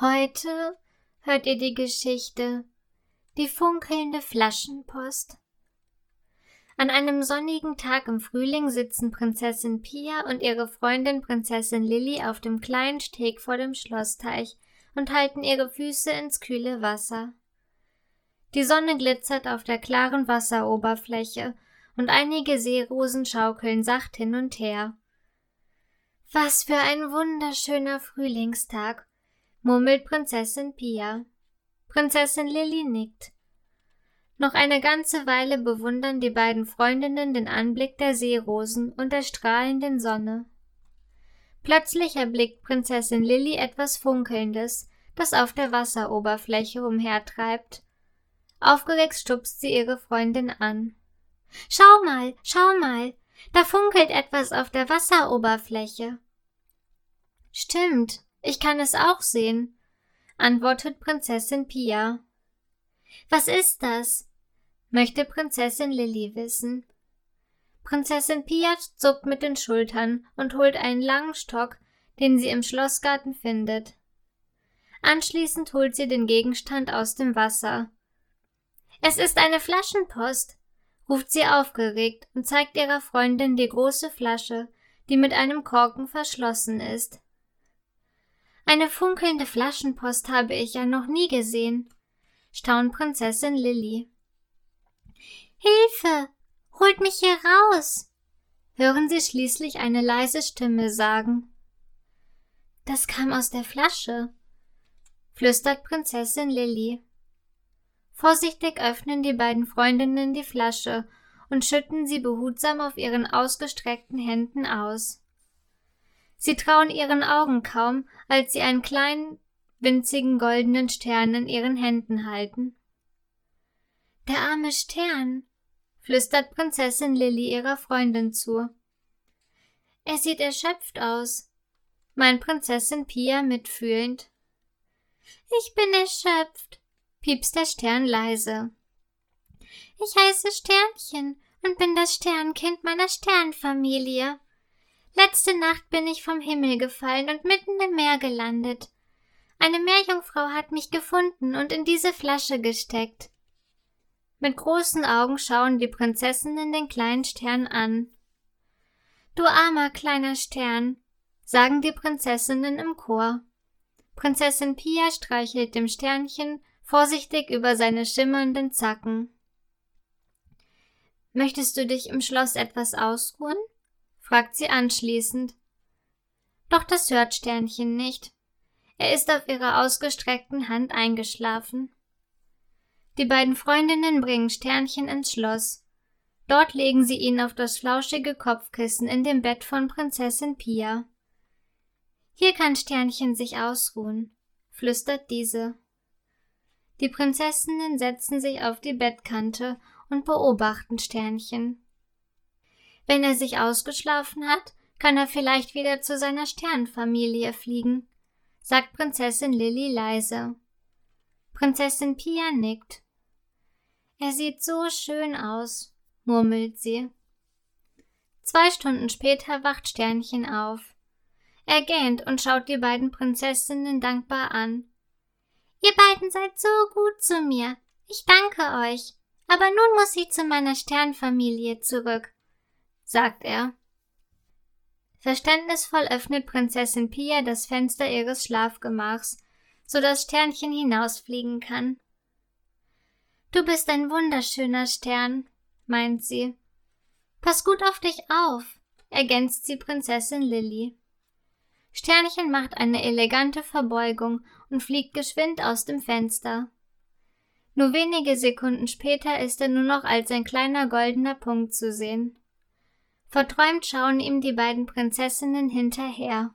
Heute hört ihr die Geschichte Die funkelnde Flaschenpost. An einem sonnigen Tag im Frühling sitzen Prinzessin Pia und ihre Freundin Prinzessin Lilly auf dem kleinen Steg vor dem Schlossteich und halten ihre Füße ins kühle Wasser. Die Sonne glitzert auf der klaren Wasseroberfläche und einige Seerosen schaukeln sacht hin und her. Was für ein wunderschöner Frühlingstag, murmelt Prinzessin Pia. Prinzessin Lilly nickt. Noch eine ganze Weile bewundern die beiden Freundinnen den Anblick der Seerosen und der strahlenden Sonne. Plötzlich erblickt Prinzessin Lilly etwas Funkelndes, das auf der Wasseroberfläche umhertreibt. Aufgeregt stupst sie ihre Freundin an. Schau mal, schau mal, da funkelt etwas auf der Wasseroberfläche. Stimmt, ich kann es auch sehen, antwortet Prinzessin Pia. Was ist das? möchte Prinzessin Lilly wissen. Prinzessin Pia zuckt mit den Schultern und holt einen langen Stock, den sie im Schlossgarten findet. Anschließend holt sie den Gegenstand aus dem Wasser. Es ist eine Flaschenpost, ruft sie aufgeregt und zeigt ihrer Freundin die große Flasche, die mit einem Korken verschlossen ist. Eine funkelnde Flaschenpost habe ich ja noch nie gesehen, staunt Prinzessin Lilly. Hilfe! Holt mich hier raus! hören sie schließlich eine leise Stimme sagen. Das kam aus der Flasche, flüstert Prinzessin Lilly. Vorsichtig öffnen die beiden Freundinnen die Flasche und schütten sie behutsam auf ihren ausgestreckten Händen aus. Sie trauen ihren Augen kaum, als sie einen kleinen, winzigen goldenen Stern in ihren Händen halten. Der arme Stern, flüstert Prinzessin Lilly ihrer Freundin zu. Er sieht erschöpft aus, meint Prinzessin Pia mitfühlend. Ich bin erschöpft, piepst der Stern leise. Ich heiße Sternchen und bin das Sternkind meiner Sternfamilie. Letzte Nacht bin ich vom Himmel gefallen und mitten im Meer gelandet. Eine Meerjungfrau hat mich gefunden und in diese Flasche gesteckt. Mit großen Augen schauen die Prinzessinnen den kleinen Stern an. Du armer kleiner Stern, sagen die Prinzessinnen im Chor. Prinzessin Pia streichelt dem Sternchen vorsichtig über seine schimmernden Zacken. Möchtest du dich im Schloss etwas ausruhen? Fragt sie anschließend. Doch das hört Sternchen nicht. Er ist auf ihrer ausgestreckten Hand eingeschlafen. Die beiden Freundinnen bringen Sternchen ins Schloss. Dort legen sie ihn auf das flauschige Kopfkissen in dem Bett von Prinzessin Pia. Hier kann Sternchen sich ausruhen, flüstert diese. Die Prinzessinnen setzen sich auf die Bettkante und beobachten Sternchen. Wenn er sich ausgeschlafen hat, kann er vielleicht wieder zu seiner Sternfamilie fliegen, sagt Prinzessin Lilly leise. Prinzessin Pia nickt. Er sieht so schön aus, murmelt sie. Zwei Stunden später wacht Sternchen auf. Er gähnt und schaut die beiden Prinzessinnen dankbar an. Ihr beiden seid so gut zu mir. Ich danke euch. Aber nun muss ich zu meiner Sternfamilie zurück sagt er. Verständnisvoll öffnet Prinzessin Pia das Fenster ihres Schlafgemachs, so dass Sternchen hinausfliegen kann. Du bist ein wunderschöner Stern, meint sie. Pass gut auf dich auf, ergänzt sie Prinzessin Lilly. Sternchen macht eine elegante Verbeugung und fliegt geschwind aus dem Fenster. Nur wenige Sekunden später ist er nur noch als ein kleiner goldener Punkt zu sehen. Verträumt schauen ihm die beiden Prinzessinnen hinterher.